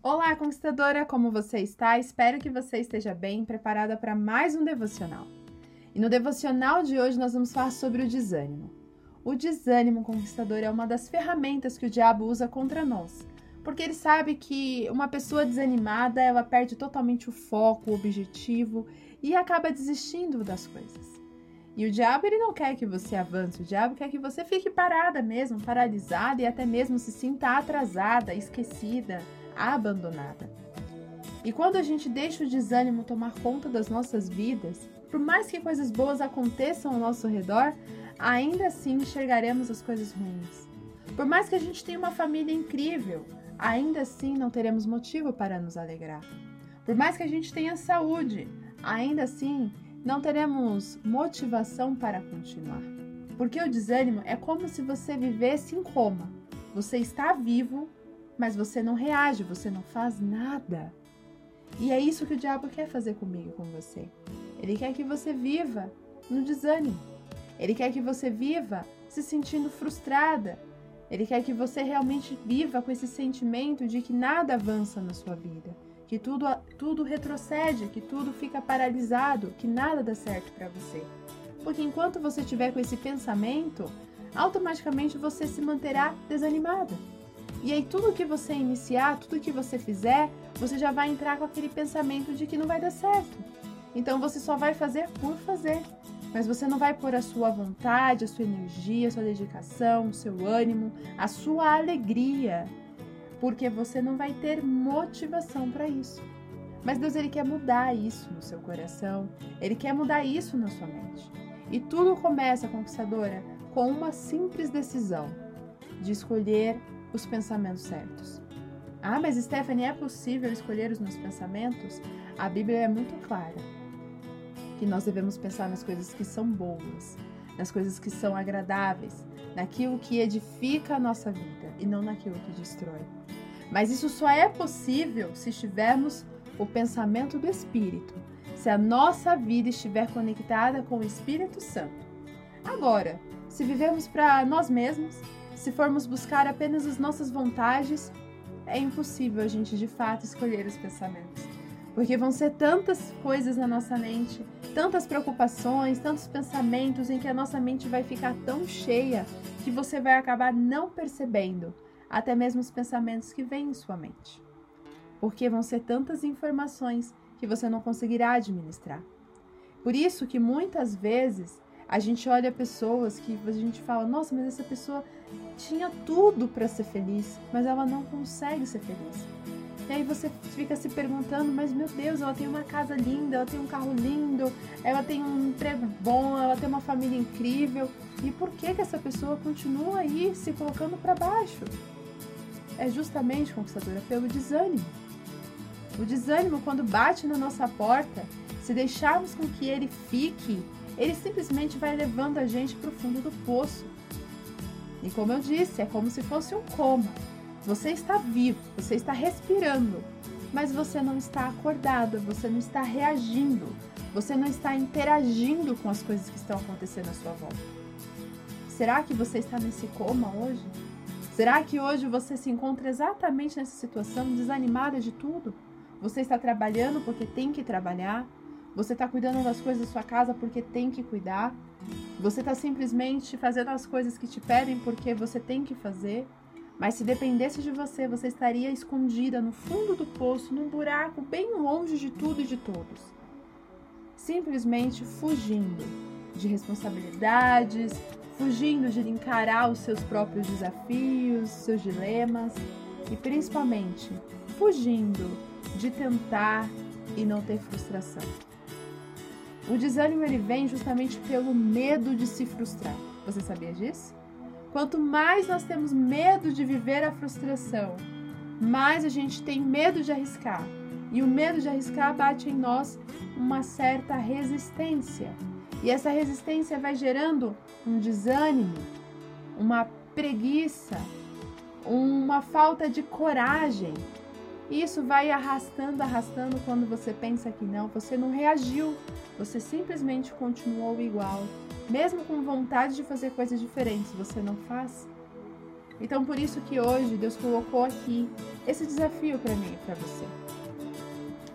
Olá, conquistadora, como você está? Espero que você esteja bem, preparada para mais um devocional. E no devocional de hoje nós vamos falar sobre o desânimo. O desânimo conquistador é uma das ferramentas que o diabo usa contra nós, porque ele sabe que uma pessoa desanimada, ela perde totalmente o foco, o objetivo e acaba desistindo das coisas. E o diabo ele não quer que você avance, o diabo quer que você fique parada mesmo, paralisada e até mesmo se sinta atrasada, esquecida, abandonada. E quando a gente deixa o desânimo tomar conta das nossas vidas, por mais que coisas boas aconteçam ao nosso redor, ainda assim enxergaremos as coisas ruins. Por mais que a gente tenha uma família incrível, ainda assim não teremos motivo para nos alegrar. Por mais que a gente tenha saúde, ainda assim não teremos motivação para continuar. Porque o desânimo é como se você vivesse em coma. Você está vivo, mas você não reage, você não faz nada. E é isso que o diabo quer fazer comigo, com você. Ele quer que você viva no desânimo. Ele quer que você viva se sentindo frustrada. Ele quer que você realmente viva com esse sentimento de que nada avança na sua vida, que tudo, tudo retrocede, que tudo fica paralisado, que nada dá certo para você. Porque enquanto você tiver com esse pensamento, automaticamente você se manterá desanimada. E aí tudo que você iniciar, tudo que você fizer, você já vai entrar com aquele pensamento de que não vai dar certo. Então você só vai fazer por fazer. Mas você não vai pôr a sua vontade, a sua energia, a sua dedicação, o seu ânimo, a sua alegria, porque você não vai ter motivação para isso. Mas Deus ele quer mudar isso no seu coração, ele quer mudar isso na sua mente. E tudo começa, conquistadora, com uma simples decisão de escolher os pensamentos certos. Ah, mas Stephanie, é possível escolher os meus pensamentos? A Bíblia é muito clara que nós devemos pensar nas coisas que são boas, nas coisas que são agradáveis, naquilo que edifica a nossa vida e não naquilo que destrói. Mas isso só é possível se estivermos o pensamento do Espírito, se a nossa vida estiver conectada com o Espírito Santo. Agora, se vivemos para nós mesmos, se formos buscar apenas as nossas vontades, é impossível a gente de fato escolher os pensamentos. Porque vão ser tantas coisas na nossa mente, tantas preocupações, tantos pensamentos em que a nossa mente vai ficar tão cheia que você vai acabar não percebendo até mesmo os pensamentos que vêm em sua mente. Porque vão ser tantas informações que você não conseguirá administrar. Por isso que muitas vezes a gente olha pessoas que a gente fala, nossa, mas essa pessoa tinha tudo para ser feliz, mas ela não consegue ser feliz. E aí você fica se perguntando, mas meu Deus, ela tem uma casa linda, ela tem um carro lindo, ela tem um emprego bom, ela tem uma família incrível. E por que que essa pessoa continua aí se colocando para baixo? É justamente, conquistadora, pelo desânimo. O desânimo, quando bate na nossa porta, se deixarmos com que ele fique ele simplesmente vai levando a gente para o fundo do poço. E como eu disse, é como se fosse um coma. Você está vivo, você está respirando, mas você não está acordado, você não está reagindo, você não está interagindo com as coisas que estão acontecendo à sua volta. Será que você está nesse coma hoje? Será que hoje você se encontra exatamente nessa situação, desanimada de tudo? Você está trabalhando porque tem que trabalhar, você está cuidando das coisas da sua casa porque tem que cuidar. Você está simplesmente fazendo as coisas que te pedem porque você tem que fazer. Mas se dependesse de você, você estaria escondida no fundo do poço, num buraco bem longe de tudo e de todos. Simplesmente fugindo de responsabilidades, fugindo de encarar os seus próprios desafios, seus dilemas e principalmente fugindo de tentar e não ter frustração. O desânimo ele vem justamente pelo medo de se frustrar. Você sabia disso? Quanto mais nós temos medo de viver a frustração, mais a gente tem medo de arriscar. E o medo de arriscar bate em nós uma certa resistência. E essa resistência vai gerando um desânimo, uma preguiça, uma falta de coragem. E isso vai arrastando, arrastando quando você pensa que não, você não reagiu, você simplesmente continuou igual, mesmo com vontade de fazer coisas diferentes, você não faz. Então, por isso que hoje Deus colocou aqui esse desafio para mim e para você.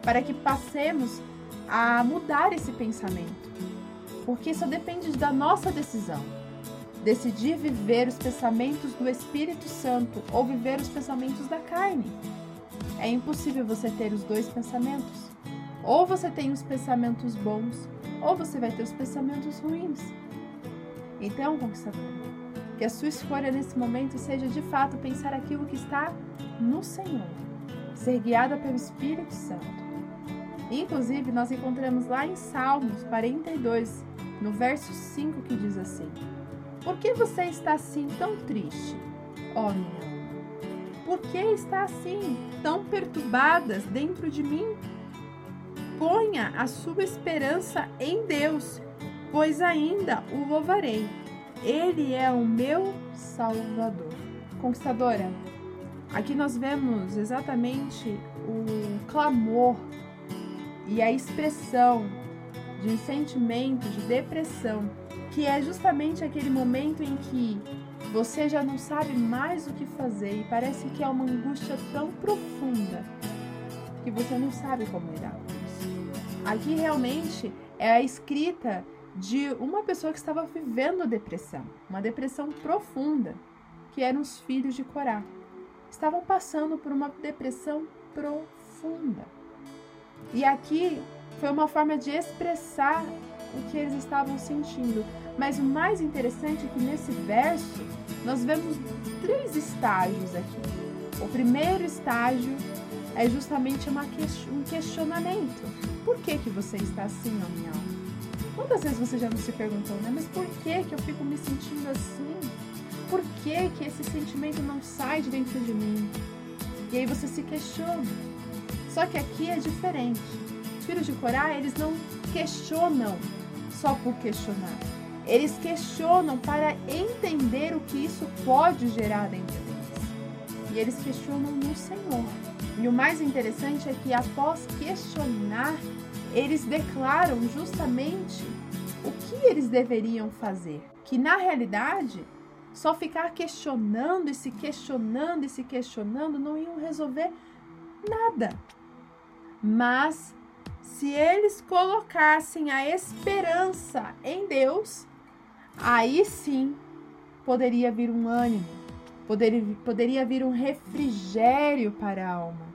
Para que passemos a mudar esse pensamento. Porque só depende da nossa decisão. Decidir viver os pensamentos do Espírito Santo ou viver os pensamentos da carne. É impossível você ter os dois pensamentos. Ou você tem os pensamentos bons, ou você vai ter os pensamentos ruins. Então, conquistador, que a sua escolha nesse momento seja de fato pensar aquilo que está no Senhor, ser guiada pelo Espírito Santo. Inclusive, nós encontramos lá em Salmos 42, no verso 5, que diz assim: Por que você está assim tão triste, ó minha? Por que está assim, tão perturbadas dentro de mim? Ponha a sua esperança em Deus, pois ainda o louvarei. Ele é o meu Salvador. Conquistadora, aqui nós vemos exatamente o clamor e a expressão de sentimento de depressão, que é justamente aquele momento em que você já não sabe mais o que fazer e parece que é uma angústia tão profunda que você não sabe como lidar. Aqui realmente é a escrita de uma pessoa que estava vivendo depressão, uma depressão profunda, que eram os filhos de Corá. Estavam passando por uma depressão profunda. E aqui foi uma forma de expressar o que eles estavam sentindo. Mas o mais interessante é que nesse verso nós vemos três estágios aqui. O primeiro estágio é justamente uma, um questionamento. Por que, que você está assim, ó minha alma? Quantas vezes você já não se perguntou, né? Mas por que, que eu fico me sentindo assim? Por que, que esse sentimento não sai de dentro de mim? E aí você se questiona. Só que aqui é diferente. Os filhos de Corá, eles não questionam só por questionar. Eles questionam para entender o que isso pode gerar dentro deles. E eles questionam no Senhor. E o mais interessante é que após questionar, eles declaram justamente o que eles deveriam fazer. Que na realidade, só ficar questionando e se questionando e se questionando não iam resolver nada. Mas se eles colocassem a esperança em Deus, aí sim poderia vir um ânimo, poderia, poderia vir um refrigério para a alma.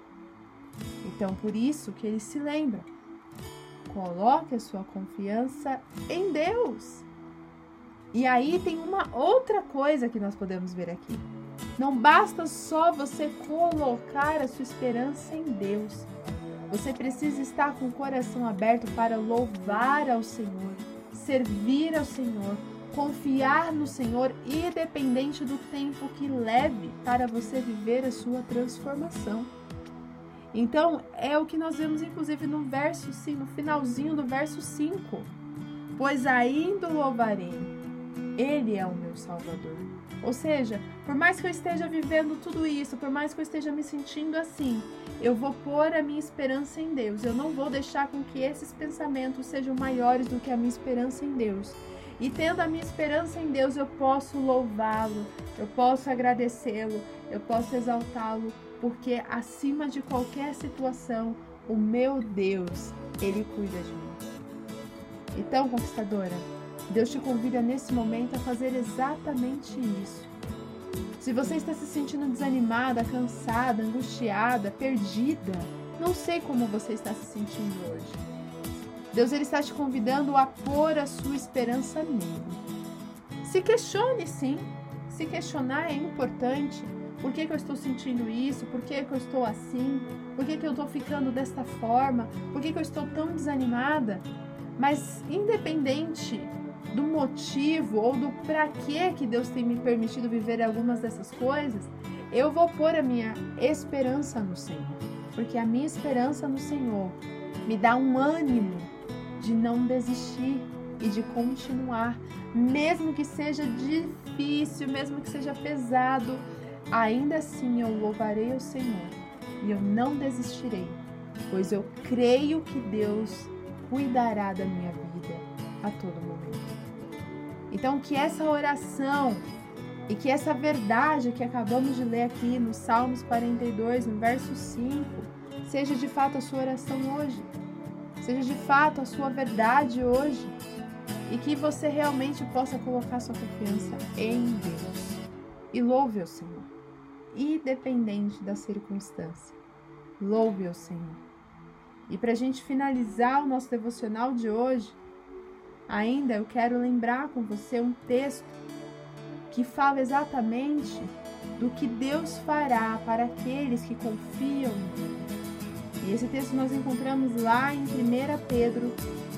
Então, por isso que ele se lembra. Coloque a sua confiança em Deus. E aí tem uma outra coisa que nós podemos ver aqui. Não basta só você colocar a sua esperança em Deus. Você precisa estar com o coração aberto para louvar ao Senhor, servir ao Senhor, confiar no Senhor, independente do tempo que leve para você viver a sua transformação. Então, é o que nós vemos inclusive no verso, sim, no finalzinho do verso 5. Pois ainda o louvarei, ele é o meu Salvador. Ou seja, por mais que eu esteja vivendo tudo isso, por mais que eu esteja me sentindo assim, eu vou pôr a minha esperança em Deus. Eu não vou deixar com que esses pensamentos sejam maiores do que a minha esperança em Deus. E tendo a minha esperança em Deus, eu posso louvá-lo, eu posso agradecê-lo, eu posso exaltá-lo, porque acima de qualquer situação, o meu Deus, ele cuida de mim. Então, conquistadora, Deus te convida nesse momento a fazer exatamente isso. Se você está se sentindo desanimada, cansada, angustiada, perdida, não sei como você está se sentindo hoje. Deus ele está te convidando a pôr a sua esperança nele. Se questione sim. Se questionar é importante. Por que, que eu estou sentindo isso? Por que, que eu estou assim? Por que, que eu estou ficando desta forma? Por que, que eu estou tão desanimada? Mas independente do motivo ou do para que que Deus tem me permitido viver algumas dessas coisas, eu vou pôr a minha esperança no Senhor, porque a minha esperança no Senhor me dá um ânimo de não desistir e de continuar, mesmo que seja difícil, mesmo que seja pesado, ainda assim eu louvarei o Senhor e eu não desistirei, pois eu creio que Deus cuidará da minha vida a todo momento. Então, que essa oração E que essa verdade que acabamos de ler aqui no Salmos 42, no verso 5, seja de fato a sua oração hoje. Seja de fato a sua verdade hoje. E que você realmente possa colocar sua confiança em Deus. E louve ao Senhor, independente da circunstância. Louve ao Senhor. E para a gente finalizar o nosso devocional de hoje, ainda eu quero lembrar com você um texto que fala exatamente do que Deus fará para aqueles que confiam nele. E esse texto nós encontramos lá em 1 Pedro,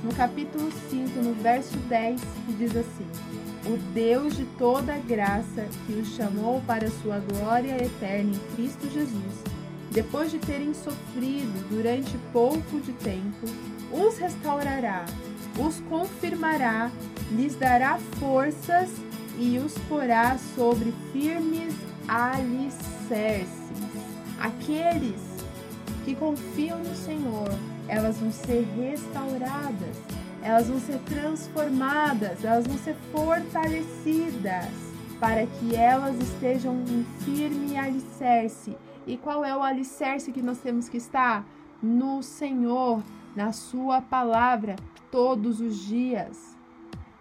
no capítulo 5, no verso 10, que diz assim: O Deus de toda graça que os chamou para a sua glória eterna em Cristo Jesus depois de terem sofrido durante pouco de tempo, os restaurará, os confirmará, lhes dará forças e os porá sobre firmes alicerces. Aqueles que confiam no Senhor, elas vão ser restauradas, elas vão ser transformadas, elas vão ser fortalecidas, para que elas estejam em firme alicerce e qual é o alicerce que nós temos que estar? No Senhor, na Sua palavra, todos os dias.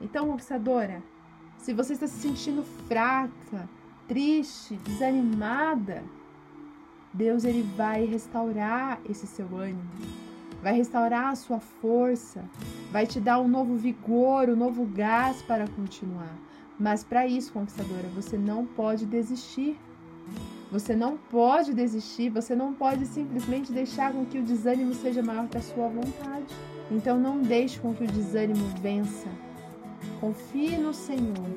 Então, conquistadora, se você está se sentindo fraca, triste, desanimada, Deus ele vai restaurar esse seu ânimo, vai restaurar a sua força, vai te dar um novo vigor, um novo gás para continuar. Mas para isso, conquistadora, você não pode desistir. Você não pode desistir, você não pode simplesmente deixar com que o desânimo seja maior que a sua vontade. Então não deixe com que o desânimo vença. Confie no Senhor.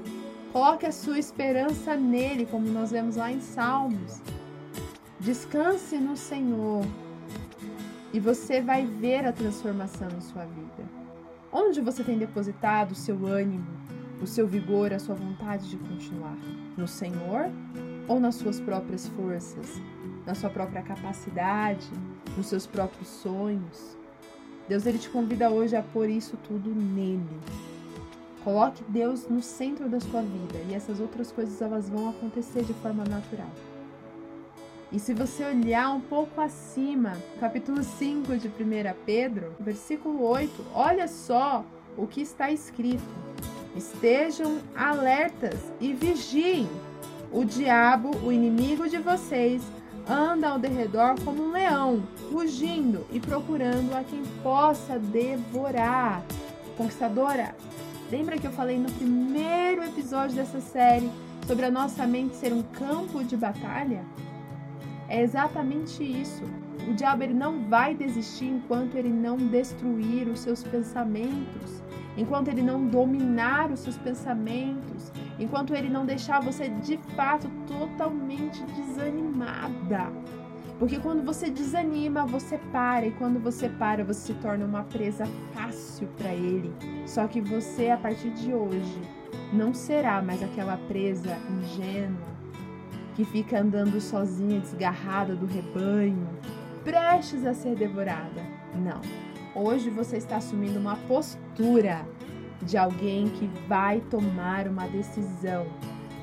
Coloque a sua esperança nele, como nós vemos lá em Salmos. Descanse no Senhor e você vai ver a transformação na sua vida. Onde você tem depositado o seu ânimo, o seu vigor, a sua vontade de continuar? No Senhor ou nas suas próprias forças, na sua própria capacidade, nos seus próprios sonhos. Deus ele te convida hoje a pôr isso tudo nele. Coloque Deus no centro da sua vida e essas outras coisas elas vão acontecer de forma natural. E se você olhar um pouco acima, capítulo 5 de 1 Pedro, versículo 8, olha só o que está escrito: Estejam alertas e vigiem o diabo, o inimigo de vocês, anda ao derredor como um leão, rugindo e procurando a quem possa devorar. Conquistadora, lembra que eu falei no primeiro episódio dessa série sobre a nossa mente ser um campo de batalha? É exatamente isso. O diabo ele não vai desistir enquanto ele não destruir os seus pensamentos enquanto ele não dominar os seus pensamentos, enquanto ele não deixar você de fato totalmente desanimada. Porque quando você desanima, você para, e quando você para, você se torna uma presa fácil para ele. Só que você, a partir de hoje, não será mais aquela presa ingênua que fica andando sozinha, desgarrada do rebanho, prestes a ser devorada. Não Hoje você está assumindo uma postura de alguém que vai tomar uma decisão,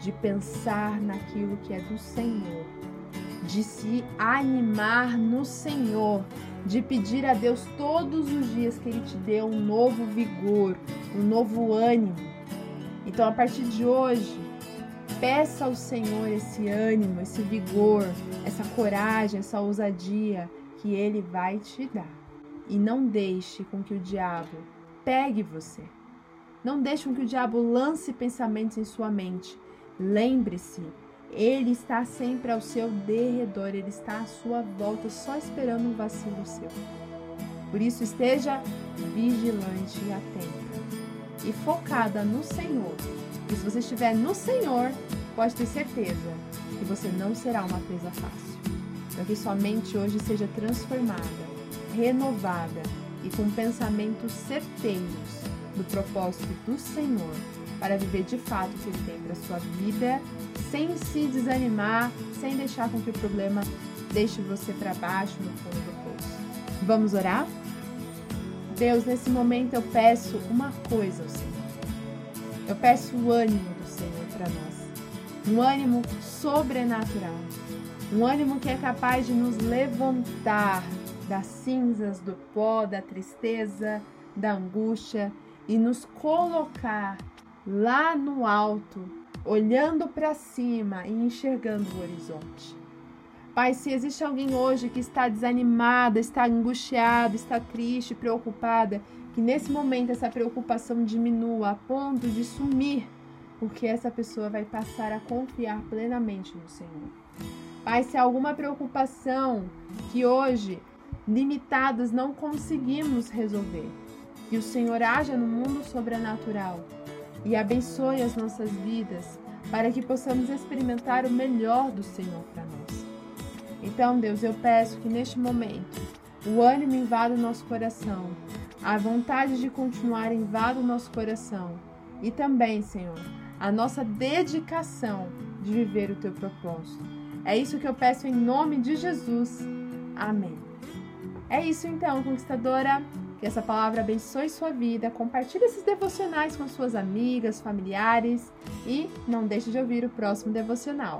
de pensar naquilo que é do Senhor, de se animar no Senhor, de pedir a Deus todos os dias que Ele te dê um novo vigor, um novo ânimo. Então, a partir de hoje, peça ao Senhor esse ânimo, esse vigor, essa coragem, essa ousadia que Ele vai te dar. E não deixe com que o diabo pegue você. Não deixe com que o diabo lance pensamentos em sua mente. Lembre-se, ele está sempre ao seu derredor, ele está à sua volta, só esperando um vacilo seu. Por isso, esteja vigilante e atenta e focada no Senhor. E se você estiver no Senhor, pode ter certeza que você não será uma presa fácil. Então, que sua mente hoje seja transformada renovada e com pensamentos certeiros do propósito do Senhor para viver de fato o que Ele tem para sua vida, sem se desanimar, sem deixar com que o problema deixe você para baixo no fundo do poço. Vamos orar? Deus, nesse momento eu peço uma coisa ao Senhor. Eu peço o ânimo do Senhor para nós. um ânimo sobrenatural, um ânimo que é capaz de nos levantar das cinzas, do pó, da tristeza, da angústia e nos colocar lá no alto, olhando para cima e enxergando o horizonte. Pai, se existe alguém hoje que está desanimada, está angustiada, está triste, preocupada, que nesse momento essa preocupação diminua a ponto de sumir, porque essa pessoa vai passar a confiar plenamente no Senhor. Pai, se há alguma preocupação que hoje, limitadas, não conseguimos resolver, que o Senhor haja no mundo sobrenatural e abençoe as nossas vidas para que possamos experimentar o melhor do Senhor para nós. Então, Deus, eu peço que neste momento o ânimo invada o nosso coração, a vontade de continuar invada o nosso coração e também, Senhor, a nossa dedicação de viver o teu propósito. É isso que eu peço em nome de Jesus. Amém. É isso então, conquistadora. Que essa palavra abençoe sua vida. Compartilhe esses devocionais com suas amigas, familiares e não deixe de ouvir o próximo devocional.